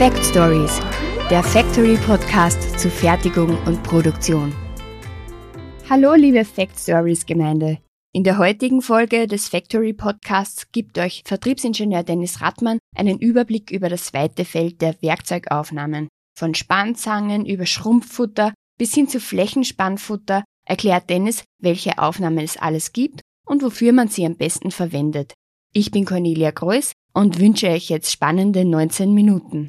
Fact Stories, der Factory Podcast zu Fertigung und Produktion. Hallo liebe Fact Stories Gemeinde. In der heutigen Folge des Factory Podcasts gibt euch Vertriebsingenieur Dennis Rattmann einen Überblick über das weite Feld der Werkzeugaufnahmen. Von Spannzangen über Schrumpffutter bis hin zu Flächenspannfutter erklärt Dennis, welche Aufnahmen es alles gibt und wofür man sie am besten verwendet. Ich bin Cornelia Greuß und wünsche euch jetzt spannende 19 Minuten.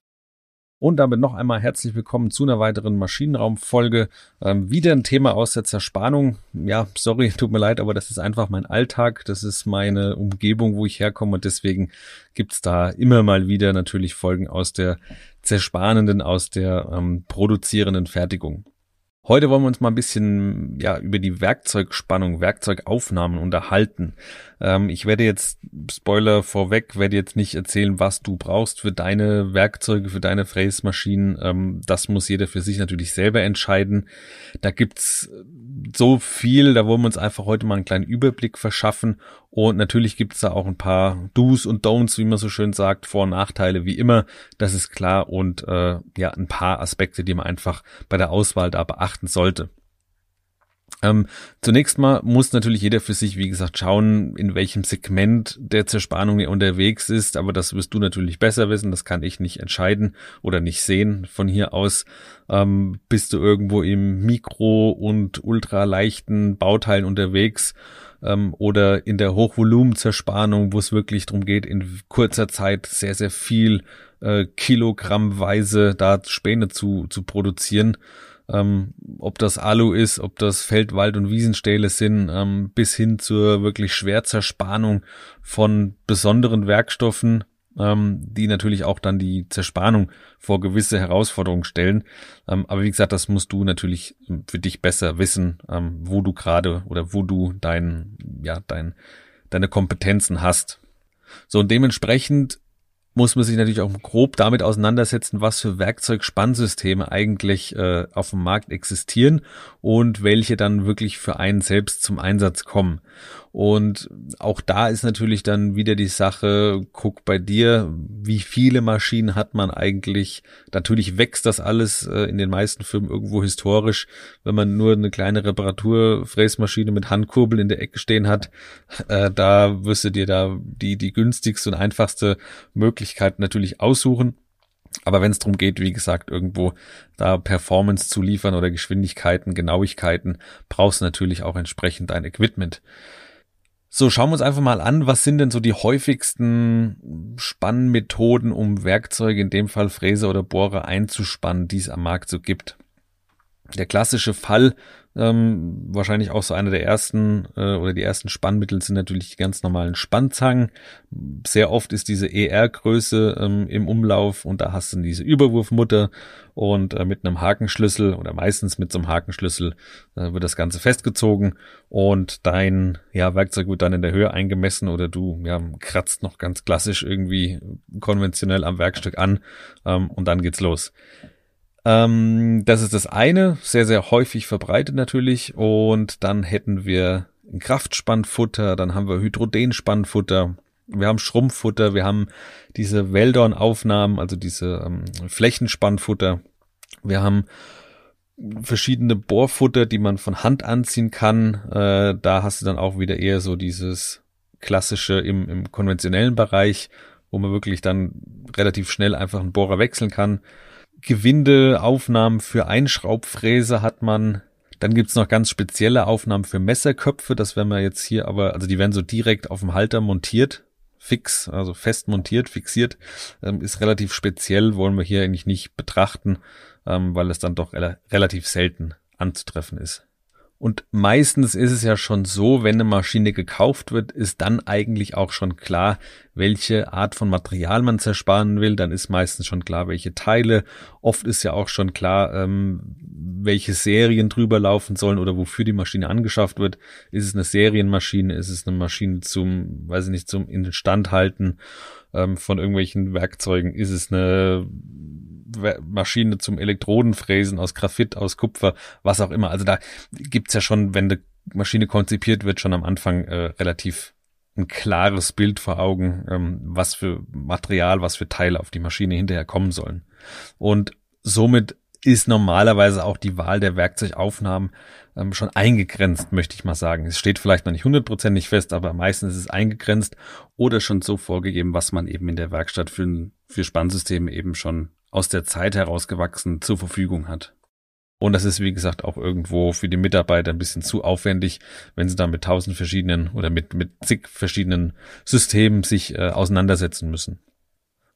Und damit noch einmal herzlich willkommen zu einer weiteren Maschinenraumfolge. Ähm, wieder ein Thema aus der Zerspannung. Ja, sorry, tut mir leid, aber das ist einfach mein Alltag. Das ist meine Umgebung, wo ich herkomme. Und deswegen gibt's da immer mal wieder natürlich Folgen aus der zerspannenden, aus der ähm, produzierenden Fertigung. Heute wollen wir uns mal ein bisschen ja über die Werkzeugspannung, Werkzeugaufnahmen unterhalten. Ähm, ich werde jetzt Spoiler vorweg, werde jetzt nicht erzählen, was du brauchst für deine Werkzeuge, für deine Fräsmaschinen. Ähm, das muss jeder für sich natürlich selber entscheiden. Da gibt's so viel, da wollen wir uns einfach heute mal einen kleinen Überblick verschaffen und natürlich gibt es da auch ein paar Do's und Don'ts, wie man so schön sagt, Vor- und Nachteile, wie immer, das ist klar. Und äh, ja, ein paar Aspekte, die man einfach bei der Auswahl da beachten sollte. Ähm, zunächst mal muss natürlich jeder für sich, wie gesagt, schauen, in welchem Segment der Zerspannung er unterwegs ist. Aber das wirst du natürlich besser wissen. Das kann ich nicht entscheiden oder nicht sehen. Von hier aus ähm, bist du irgendwo im Mikro- und ultraleichten Bauteilen unterwegs ähm, oder in der Hochvolumenzerspannung, wo es wirklich darum geht, in kurzer Zeit sehr, sehr viel äh, Kilogrammweise da Späne zu, zu produzieren. Ähm, ob das Alu ist, ob das Feld, Wald und Wiesenstähle sind, ähm, bis hin zur wirklich Schwerzerspannung von besonderen Werkstoffen, ähm, die natürlich auch dann die Zerspannung vor gewisse Herausforderungen stellen. Ähm, aber wie gesagt, das musst du natürlich für dich besser wissen, ähm, wo du gerade oder wo du dein, ja, dein, deine Kompetenzen hast. So, und dementsprechend muss man sich natürlich auch grob damit auseinandersetzen, was für Werkzeugspannsysteme eigentlich äh, auf dem Markt existieren und welche dann wirklich für einen selbst zum Einsatz kommen. Und auch da ist natürlich dann wieder die Sache, guck bei dir, wie viele Maschinen hat man eigentlich? Natürlich wächst das alles äh, in den meisten Firmen irgendwo historisch. Wenn man nur eine kleine Reparaturfräsmaschine mit Handkurbel in der Ecke stehen hat, äh, da wirst du dir da die, die günstigste und einfachste Möglichkeit natürlich aussuchen. Aber wenn es darum geht, wie gesagt, irgendwo da Performance zu liefern oder Geschwindigkeiten, Genauigkeiten, brauchst du natürlich auch entsprechend dein Equipment. So, schauen wir uns einfach mal an, was sind denn so die häufigsten Spannmethoden, um Werkzeuge, in dem Fall Fräse oder Bohrer, einzuspannen, die es am Markt so gibt. Der klassische Fall ähm, wahrscheinlich auch so einer der ersten äh, oder die ersten Spannmittel sind natürlich die ganz normalen Spannzangen. Sehr oft ist diese ER-Größe ähm, im Umlauf und da hast du diese Überwurfmutter und äh, mit einem Hakenschlüssel oder meistens mit so einem Hakenschlüssel äh, wird das Ganze festgezogen und dein ja, Werkzeug wird dann in der Höhe eingemessen oder du ja, kratzt noch ganz klassisch irgendwie konventionell am Werkstück an ähm, und dann geht's los. Ähm, das ist das eine, sehr, sehr häufig verbreitet natürlich. Und dann hätten wir Kraftspannfutter, dann haben wir Hydrodenspannfutter, wir haben Schrumpffutter, wir haben diese Weldorn-Aufnahmen, also diese ähm, Flächenspannfutter. Wir haben verschiedene Bohrfutter, die man von Hand anziehen kann. Äh, da hast du dann auch wieder eher so dieses klassische im, im konventionellen Bereich, wo man wirklich dann relativ schnell einfach einen Bohrer wechseln kann. Gewindeaufnahmen für Einschraubfräse hat man. Dann gibt's noch ganz spezielle Aufnahmen für Messerköpfe. Das werden wir jetzt hier aber, also die werden so direkt auf dem Halter montiert. Fix, also fest montiert, fixiert. Ähm, ist relativ speziell, wollen wir hier eigentlich nicht betrachten, ähm, weil es dann doch re relativ selten anzutreffen ist. Und meistens ist es ja schon so, wenn eine Maschine gekauft wird, ist dann eigentlich auch schon klar, welche Art von Material man zersparen will. Dann ist meistens schon klar, welche Teile. Oft ist ja auch schon klar, ähm, welche Serien drüber laufen sollen oder wofür die Maschine angeschafft wird. Ist es eine Serienmaschine? Ist es eine Maschine zum, weiß ich nicht, zum Instandhalten ähm, von irgendwelchen Werkzeugen? Ist es eine Maschine zum Elektrodenfräsen aus Graphit, aus Kupfer, was auch immer. Also da gibt's ja schon, wenn die Maschine konzipiert wird, schon am Anfang äh, relativ ein klares Bild vor Augen, ähm, was für Material, was für Teile auf die Maschine hinterher kommen sollen. Und somit ist normalerweise auch die Wahl der Werkzeugaufnahmen ähm, schon eingegrenzt, möchte ich mal sagen. Es steht vielleicht noch nicht hundertprozentig fest, aber meistens ist es eingegrenzt oder schon so vorgegeben, was man eben in der Werkstatt für, für Spannsysteme eben schon aus der Zeit herausgewachsen zur Verfügung hat. Und das ist, wie gesagt, auch irgendwo für die Mitarbeiter ein bisschen zu aufwendig, wenn sie da mit tausend verschiedenen oder mit, mit zig verschiedenen Systemen sich äh, auseinandersetzen müssen.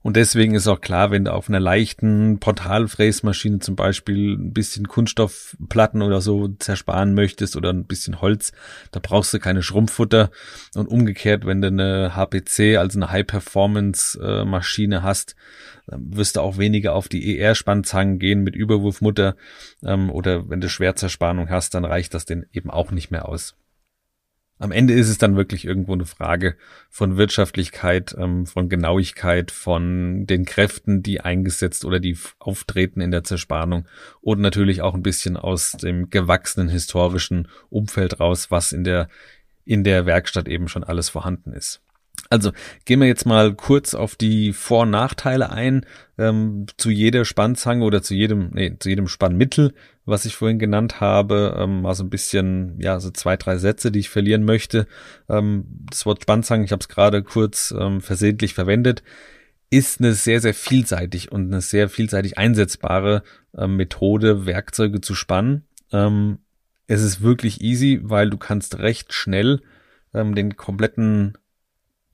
Und deswegen ist auch klar, wenn du auf einer leichten Portalfräsmaschine zum Beispiel ein bisschen Kunststoffplatten oder so zersparen möchtest oder ein bisschen Holz, da brauchst du keine Schrumpffutter. Und umgekehrt, wenn du eine HPC, also eine High-Performance-Maschine hast, wirst du auch weniger auf die ER-Spannzangen gehen mit Überwurfmutter. Ähm, oder wenn du Schwerzerspannung hast, dann reicht das denn eben auch nicht mehr aus. Am Ende ist es dann wirklich irgendwo eine Frage von Wirtschaftlichkeit, ähm, von Genauigkeit, von den Kräften, die eingesetzt oder die auftreten in der Zerspannung und natürlich auch ein bisschen aus dem gewachsenen historischen Umfeld raus, was in der in der Werkstatt eben schon alles vorhanden ist. Also gehen wir jetzt mal kurz auf die Vor- und Nachteile ein ähm, zu jeder Spannzange oder zu jedem, nee, zu jedem Spannmittel, was ich vorhin genannt habe. Ähm, mal so ein bisschen, ja, so zwei, drei Sätze, die ich verlieren möchte. Ähm, das Wort Spannzange, ich habe es gerade kurz ähm, versehentlich verwendet, ist eine sehr, sehr vielseitig und eine sehr vielseitig einsetzbare äh, Methode, Werkzeuge zu spannen. Ähm, es ist wirklich easy, weil du kannst recht schnell ähm, den kompletten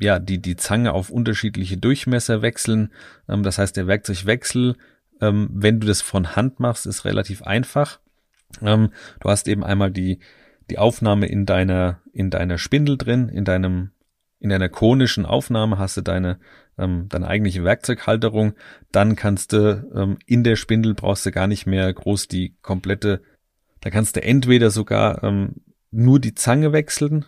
ja, die, die Zange auf unterschiedliche Durchmesser wechseln. Ähm, das heißt, der Werkzeugwechsel, ähm, wenn du das von Hand machst, ist relativ einfach. Ähm, du hast eben einmal die, die Aufnahme in deiner, in deiner Spindel drin, in deinem, in deiner konischen Aufnahme hast du deine, ähm, deine eigentliche Werkzeughalterung. Dann kannst du ähm, in der Spindel brauchst du gar nicht mehr groß die komplette, da kannst du entweder sogar ähm, nur die Zange wechseln,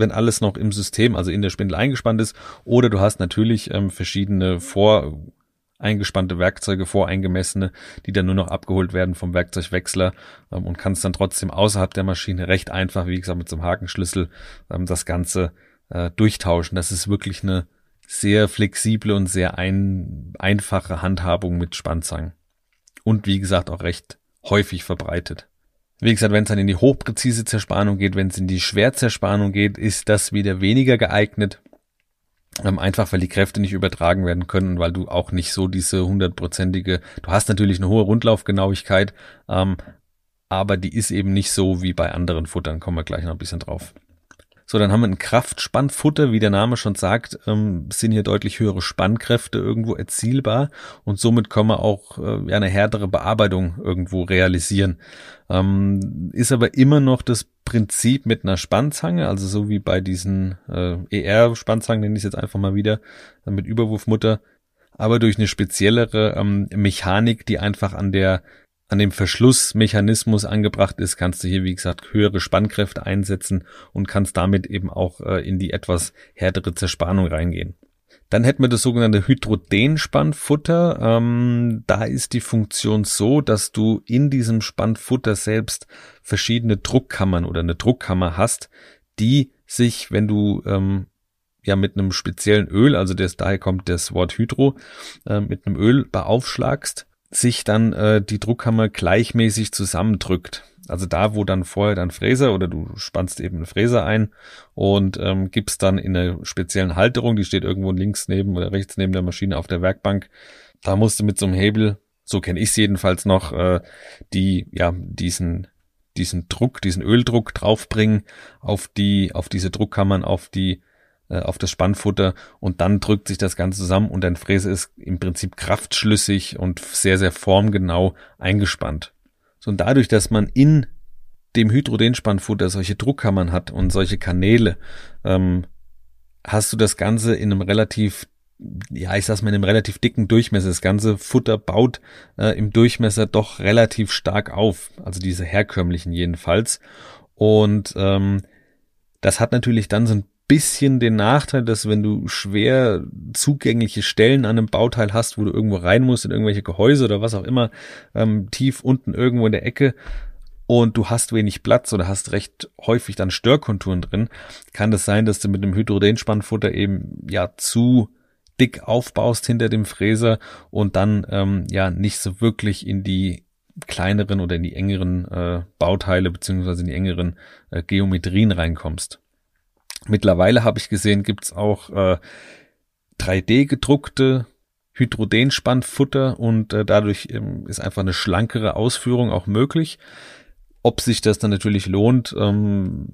wenn alles noch im System, also in der Spindel eingespannt ist. Oder du hast natürlich ähm, verschiedene voreingespannte Werkzeuge, voreingemessene, die dann nur noch abgeholt werden vom Werkzeugwechsler ähm, und kannst dann trotzdem außerhalb der Maschine recht einfach, wie gesagt, mit so einem Hakenschlüssel ähm, das Ganze äh, durchtauschen. Das ist wirklich eine sehr flexible und sehr ein, einfache Handhabung mit Spannzangen. Und wie gesagt auch recht häufig verbreitet. Wie gesagt, wenn es dann in die hochpräzise Zerspannung geht, wenn es in die Schwerzerspannung geht, ist das wieder weniger geeignet. Ähm, einfach weil die Kräfte nicht übertragen werden können, weil du auch nicht so diese hundertprozentige, du hast natürlich eine hohe Rundlaufgenauigkeit, ähm, aber die ist eben nicht so wie bei anderen Futtern, kommen wir gleich noch ein bisschen drauf. So, dann haben wir ein Kraftspannfutter, wie der Name schon sagt, ähm, sind hier deutlich höhere Spannkräfte irgendwo erzielbar und somit können wir auch äh, eine härtere Bearbeitung irgendwo realisieren. Ähm, ist aber immer noch das Prinzip mit einer Spannzange, also so wie bei diesen äh, ER-Spannzangen, nenne ich es jetzt einfach mal wieder, äh, mit Überwurfmutter, aber durch eine speziellere ähm, Mechanik, die einfach an der an dem Verschlussmechanismus angebracht ist, kannst du hier, wie gesagt, höhere Spannkräfte einsetzen und kannst damit eben auch äh, in die etwas härtere Zerspannung reingehen. Dann hätten wir das sogenannte Hydrodenspannfutter. Ähm, da ist die Funktion so, dass du in diesem Spannfutter selbst verschiedene Druckkammern oder eine Druckkammer hast, die sich, wenn du ähm, ja mit einem speziellen Öl, also das, daher kommt das Wort Hydro, äh, mit einem Öl beaufschlagst, sich dann äh, die Druckkammer gleichmäßig zusammendrückt. Also da, wo dann vorher dann Fräser oder du spannst eben eine Fräser ein und ähm, gibst dann in einer speziellen Halterung, die steht irgendwo links neben oder rechts neben der Maschine auf der Werkbank. Da musst du mit so einem Hebel, so kenne ich jedenfalls noch, äh, die ja diesen diesen Druck, diesen Öldruck draufbringen auf die auf diese Druckkammern, auf die äh, auf das Spannfutter und dann drückt sich das Ganze zusammen und dein Fräse ist im Prinzip kraftschlüssig und sehr, sehr formgenau eingespannt. So, und dadurch, dass man in dem Hydrodenspannfutter solche Druckkammern hat und solche Kanäle, ähm, hast du das Ganze in einem relativ ja, ich sag's mal, in einem relativ dicken Durchmesser. Das ganze Futter baut äh, im Durchmesser doch relativ stark auf. Also diese herkömmlichen jedenfalls. Und ähm, das hat natürlich dann so ein bisschen den Nachteil, dass wenn du schwer zugängliche Stellen an einem Bauteil hast, wo du irgendwo rein musst in irgendwelche Gehäuse oder was auch immer, ähm, tief unten irgendwo in der Ecke und du hast wenig Platz oder hast recht häufig dann Störkonturen drin, kann das sein, dass du mit dem Hydrodenspannfutter eben ja zu dick aufbaust hinter dem Fräser und dann ähm, ja nicht so wirklich in die kleineren oder in die engeren äh, Bauteile beziehungsweise in die engeren äh, Geometrien reinkommst. Mittlerweile habe ich gesehen, gibt's auch äh, 3D gedruckte Hydrodenspannfutter und äh, dadurch ähm, ist einfach eine schlankere Ausführung auch möglich. Ob sich das dann natürlich lohnt, ähm,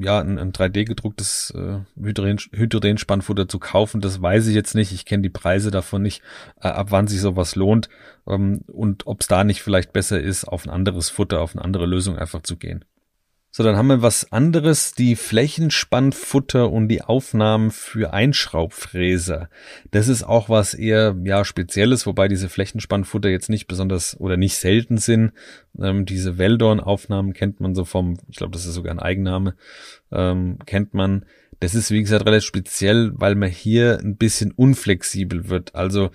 ja, ein, ein 3D gedrucktes äh, Hydrogen, Hydrogenspannfutter zu kaufen, das weiß ich jetzt nicht. Ich kenne die Preise davon nicht, äh, ab wann sich sowas lohnt ähm, und ob es da nicht vielleicht besser ist, auf ein anderes Futter, auf eine andere Lösung einfach zu gehen. So, dann haben wir was anderes, die Flächenspannfutter und die Aufnahmen für Einschraubfräser. Das ist auch was eher, ja, spezielles, wobei diese Flächenspannfutter jetzt nicht besonders oder nicht selten sind. Ähm, diese Weldorn-Aufnahmen kennt man so vom, ich glaube, das ist sogar ein Eigenname, ähm, kennt man. Das ist, wie gesagt, relativ speziell, weil man hier ein bisschen unflexibel wird. Also,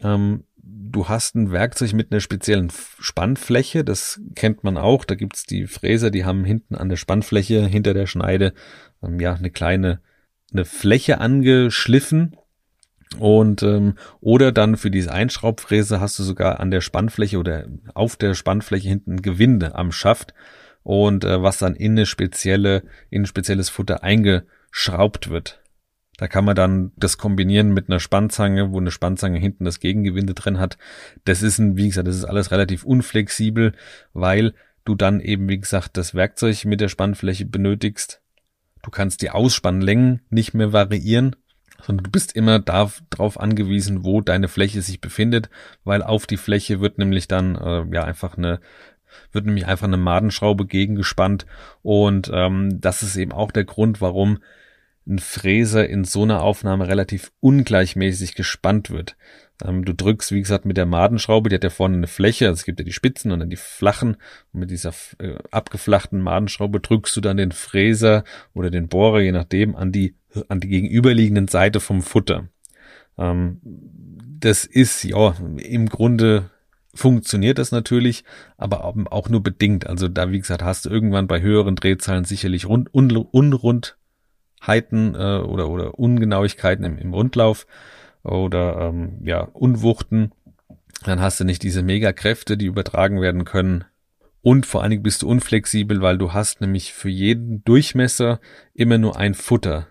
ähm, du hast ein Werkzeug mit einer speziellen Spannfläche, das kennt man auch. Da gibt's die Fräser, die haben hinten an der Spannfläche, hinter der Schneide, ähm, ja, eine kleine eine Fläche angeschliffen. Und ähm, oder dann für diese Einschraubfräse hast du sogar an der Spannfläche oder auf der Spannfläche hinten Gewinde am Schaft und äh, was dann in eine spezielle in ein spezielles Futter eingeschraubt wird. Da kann man dann das kombinieren mit einer Spannzange, wo eine Spannzange hinten das Gegengewinde drin hat. Das ist ein, wie gesagt, das ist alles relativ unflexibel, weil du dann eben, wie gesagt, das Werkzeug mit der Spannfläche benötigst. Du kannst die Ausspannlängen nicht mehr variieren, sondern du bist immer darauf angewiesen, wo deine Fläche sich befindet, weil auf die Fläche wird nämlich dann äh, ja einfach eine wird nämlich einfach eine Madenschraube gegengespannt und ähm, das ist eben auch der Grund, warum ein Fräser in so einer Aufnahme relativ ungleichmäßig gespannt wird. Ähm, du drückst, wie gesagt, mit der Madenschraube, die hat ja vorne eine Fläche, also es gibt ja die Spitzen und dann die flachen. Und mit dieser äh, abgeflachten Madenschraube drückst du dann den Fräser oder den Bohrer, je nachdem, an die, an die gegenüberliegenden Seite vom Futter. Ähm, das ist, ja, im Grunde funktioniert das natürlich, aber auch nur bedingt. Also da, wie gesagt, hast du irgendwann bei höheren Drehzahlen sicherlich rund, un, unrund Heiten äh, oder, oder Ungenauigkeiten im, im Rundlauf oder ähm, ja, Unwuchten, dann hast du nicht diese Megakräfte, die übertragen werden können. Und vor allen Dingen bist du unflexibel, weil du hast nämlich für jeden Durchmesser immer nur ein Futter.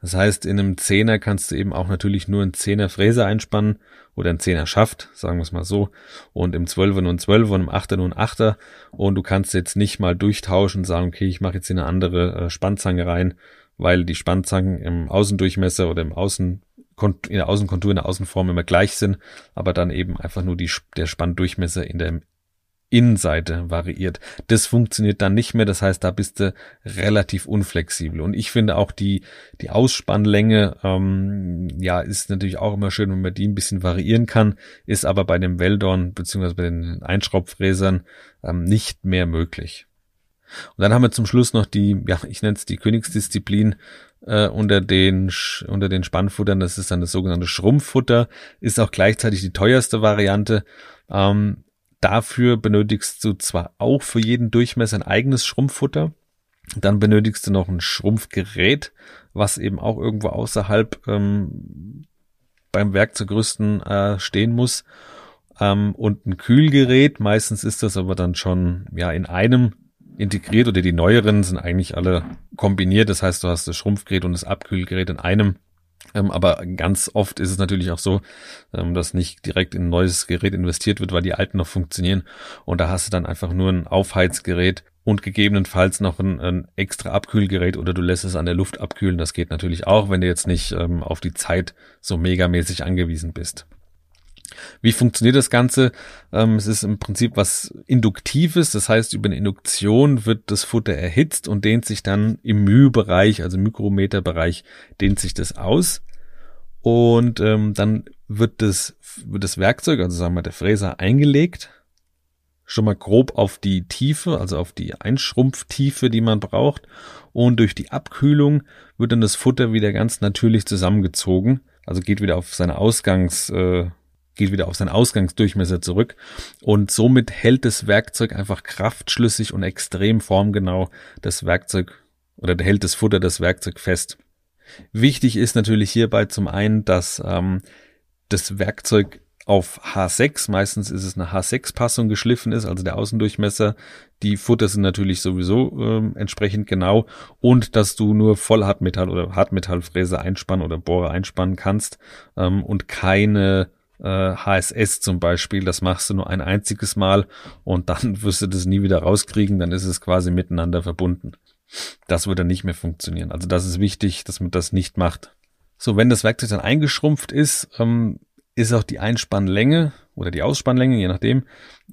Das heißt, in einem Zehner kannst du eben auch natürlich nur einen Zehner Fräser einspannen oder einen Zehner Schaft, sagen wir es mal so. Und im Zwölfer nur ein Zwölfer und im Achter nur ein Achter. Und du kannst jetzt nicht mal durchtauschen und sagen, okay, ich mache jetzt hier eine andere äh, Spannzange rein, weil die Spannzangen im Außendurchmesser oder im Außen in der Außenkontur, in der Außenform immer gleich sind, aber dann eben einfach nur die, der Spanndurchmesser in der Innenseite variiert. Das funktioniert dann nicht mehr, das heißt, da bist du relativ unflexibel. Und ich finde auch die, die Ausspannlänge, ähm, ja, ist natürlich auch immer schön, wenn man die ein bisschen variieren kann, ist aber bei dem Weldorn beziehungsweise bei den Einschraubfräsern ähm, nicht mehr möglich. Und dann haben wir zum Schluss noch die, ja, ich nenne es die Königsdisziplin äh, unter den unter den Spannfuttern. Das ist dann das sogenannte Schrumpffutter, ist auch gleichzeitig die teuerste Variante. Ähm, dafür benötigst du zwar auch für jeden Durchmesser ein eigenes Schrumpffutter. Dann benötigst du noch ein Schrumpfgerät, was eben auch irgendwo außerhalb ähm, beim Werkzeugrüsten äh, stehen muss. Ähm, und ein Kühlgerät, meistens ist das aber dann schon ja in einem integriert oder die neueren sind eigentlich alle kombiniert. Das heißt, du hast das Schrumpfgerät und das Abkühlgerät in einem. Ähm, aber ganz oft ist es natürlich auch so, ähm, dass nicht direkt in ein neues Gerät investiert wird, weil die alten noch funktionieren. Und da hast du dann einfach nur ein Aufheizgerät und gegebenenfalls noch ein, ein extra Abkühlgerät oder du lässt es an der Luft abkühlen. Das geht natürlich auch, wenn du jetzt nicht ähm, auf die Zeit so megamäßig angewiesen bist. Wie funktioniert das Ganze? Ähm, es ist im Prinzip was Induktives, das heißt, über eine Induktion wird das Futter erhitzt und dehnt sich dann im Mühbereich, also Mikrometerbereich, dehnt sich das aus. Und ähm, dann wird das, wird das Werkzeug, also sagen wir der Fräser, eingelegt. Schon mal grob auf die Tiefe, also auf die Einschrumpftiefe, die man braucht. Und durch die Abkühlung wird dann das Futter wieder ganz natürlich zusammengezogen. Also geht wieder auf seine Ausgangs, äh, geht wieder auf seinen Ausgangsdurchmesser zurück und somit hält das Werkzeug einfach kraftschlüssig und extrem formgenau das Werkzeug oder hält das Futter das Werkzeug fest. Wichtig ist natürlich hierbei zum einen, dass ähm, das Werkzeug auf H6, meistens ist es eine H6-Passung geschliffen ist, also der Außendurchmesser. Die Futter sind natürlich sowieso äh, entsprechend genau und dass du nur Vollhartmetall oder Hartmetallfräse einspannen oder Bohrer einspannen kannst ähm, und keine HSS zum Beispiel, das machst du nur ein einziges Mal und dann wirst du das nie wieder rauskriegen, dann ist es quasi miteinander verbunden. Das würde nicht mehr funktionieren. Also das ist wichtig, dass man das nicht macht. So, wenn das Werkzeug dann eingeschrumpft ist, ähm, ist auch die Einspannlänge oder die Ausspannlänge, je nachdem,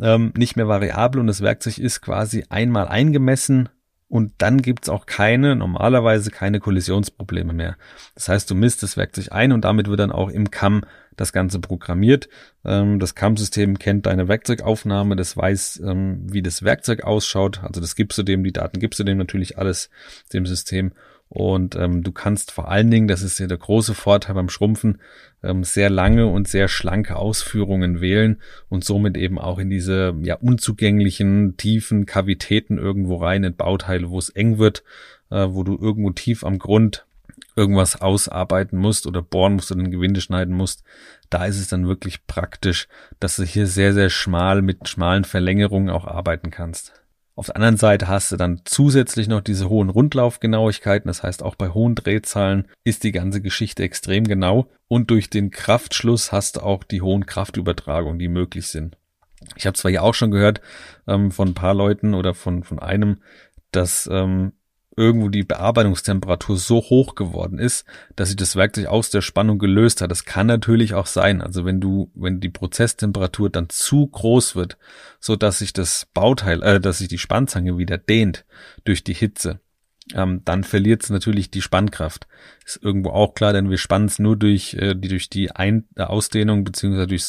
ähm, nicht mehr variabel und das Werkzeug ist quasi einmal eingemessen und dann gibt's auch keine, normalerweise keine Kollisionsprobleme mehr. Das heißt, du misst das Werkzeug ein und damit wird dann auch im Kamm das Ganze programmiert. Ähm, das Kamm-System kennt deine Werkzeugaufnahme, das weiß, ähm, wie das Werkzeug ausschaut. Also das gibst du dem, die Daten gibst du dem natürlich alles dem System und ähm, du kannst vor allen Dingen, das ist ja der große Vorteil beim Schrumpfen, ähm, sehr lange und sehr schlanke Ausführungen wählen und somit eben auch in diese ja unzugänglichen tiefen Kavitäten irgendwo rein in Bauteile, wo es eng wird, äh, wo du irgendwo tief am Grund irgendwas ausarbeiten musst oder bohren musst oder ein Gewinde schneiden musst, da ist es dann wirklich praktisch, dass du hier sehr, sehr schmal mit schmalen Verlängerungen auch arbeiten kannst. Auf der anderen Seite hast du dann zusätzlich noch diese hohen Rundlaufgenauigkeiten. Das heißt, auch bei hohen Drehzahlen ist die ganze Geschichte extrem genau. Und durch den Kraftschluss hast du auch die hohen Kraftübertragungen, die möglich sind. Ich habe zwar ja auch schon gehört ähm, von ein paar Leuten oder von, von einem, dass ähm, irgendwo die Bearbeitungstemperatur so hoch geworden ist, dass sich das Werkzeug aus der Spannung gelöst hat. Das kann natürlich auch sein. Also wenn du, wenn die Prozesstemperatur dann zu groß wird, so dass sich das Bauteil, äh, dass sich die Spannzange wieder dehnt durch die Hitze, ähm, dann verliert es natürlich die Spannkraft. Ist irgendwo auch klar, denn wir spannen es nur durch äh, die durch die Ein Ausdehnung beziehungsweise durch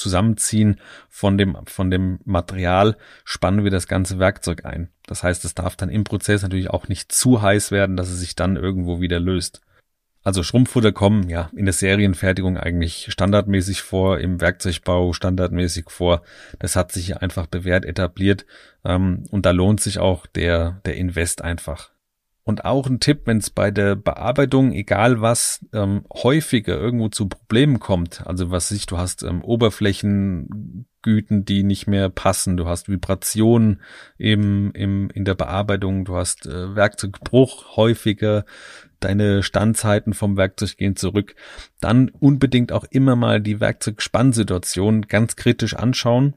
Zusammenziehen von dem, von dem Material spannen wir das ganze Werkzeug ein. Das heißt, es darf dann im Prozess natürlich auch nicht zu heiß werden, dass es sich dann irgendwo wieder löst. Also Schrumpffutter kommen ja in der Serienfertigung eigentlich standardmäßig vor, im Werkzeugbau standardmäßig vor. Das hat sich hier einfach bewährt etabliert ähm, und da lohnt sich auch der, der Invest einfach. Und auch ein Tipp, wenn es bei der Bearbeitung, egal was, ähm, häufiger irgendwo zu Problemen kommt, also was sich, du hast ähm, Oberflächengüten, die nicht mehr passen, du hast Vibrationen im, im, in der Bearbeitung, du hast äh, Werkzeugbruch häufiger, deine Standzeiten vom Werkzeug gehen zurück, dann unbedingt auch immer mal die Werkzeugspannsituation ganz kritisch anschauen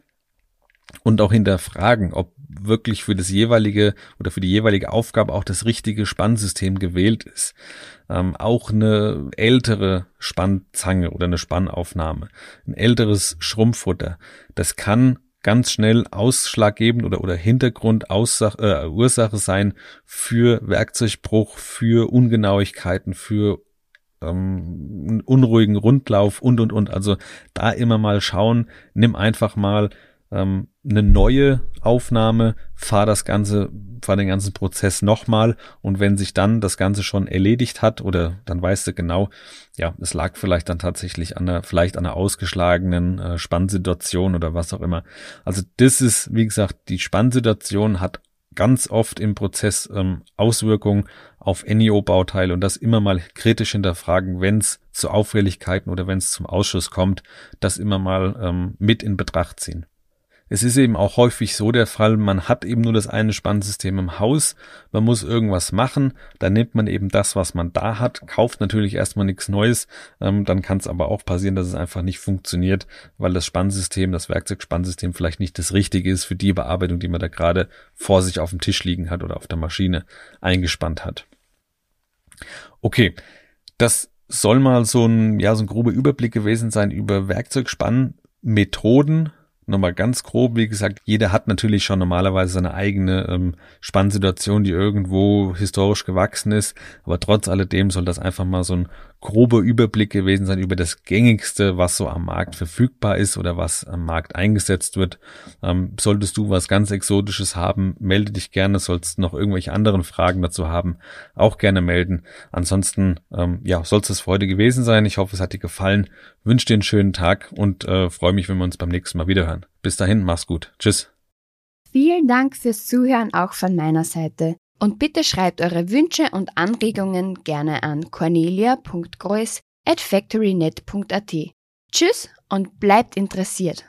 und auch hinterfragen, ob wirklich für das jeweilige oder für die jeweilige Aufgabe auch das richtige Spannsystem gewählt ist. Ähm, auch eine ältere Spannzange oder eine Spannaufnahme, ein älteres Schrumpffutter, das kann ganz schnell ausschlaggebend oder, oder Hintergrund, äh, Ursache sein für Werkzeugbruch, für Ungenauigkeiten, für ähm, unruhigen Rundlauf und, und, und. Also da immer mal schauen, nimm einfach mal ähm, eine neue Aufnahme, fahr das Ganze, fahr den ganzen Prozess nochmal und wenn sich dann das Ganze schon erledigt hat oder dann weißt du genau, ja, es lag vielleicht dann tatsächlich an einer, vielleicht an einer ausgeschlagenen äh, Spannsituation oder was auch immer. Also das ist, wie gesagt, die Spannsituation hat ganz oft im Prozess ähm, Auswirkungen auf NEO-Bauteile und das immer mal kritisch hinterfragen, wenn es zu Auffälligkeiten oder wenn es zum Ausschuss kommt, das immer mal ähm, mit in Betracht ziehen. Es ist eben auch häufig so der Fall, man hat eben nur das eine Spannsystem im Haus, man muss irgendwas machen, dann nimmt man eben das, was man da hat, kauft natürlich erstmal nichts Neues, ähm, dann kann es aber auch passieren, dass es einfach nicht funktioniert, weil das Spannsystem, das Werkzeugspannsystem vielleicht nicht das Richtige ist für die Bearbeitung, die man da gerade vor sich auf dem Tisch liegen hat oder auf der Maschine eingespannt hat. Okay, das soll mal so ein, ja, so ein grober Überblick gewesen sein über Werkzeugspannmethoden, nochmal ganz grob, wie gesagt, jeder hat natürlich schon normalerweise seine eigene ähm, Spannsituation, die irgendwo historisch gewachsen ist, aber trotz alledem soll das einfach mal so ein grober Überblick gewesen sein über das gängigste, was so am Markt verfügbar ist oder was am Markt eingesetzt wird. Ähm, solltest du was ganz Exotisches haben, melde dich gerne. Sollst noch irgendwelche anderen Fragen dazu haben, auch gerne melden. Ansonsten, ähm, ja, soll es für heute gewesen sein. Ich hoffe, es hat dir gefallen. Wünsche dir einen schönen Tag und äh, freue mich, wenn wir uns beim nächsten Mal wiederhören. Bis dahin, mach's gut. Tschüss. Vielen Dank fürs Zuhören auch von meiner Seite. Und bitte schreibt eure Wünsche und Anregungen gerne an cornelia.grois at factorynet.at. Tschüss und bleibt interessiert.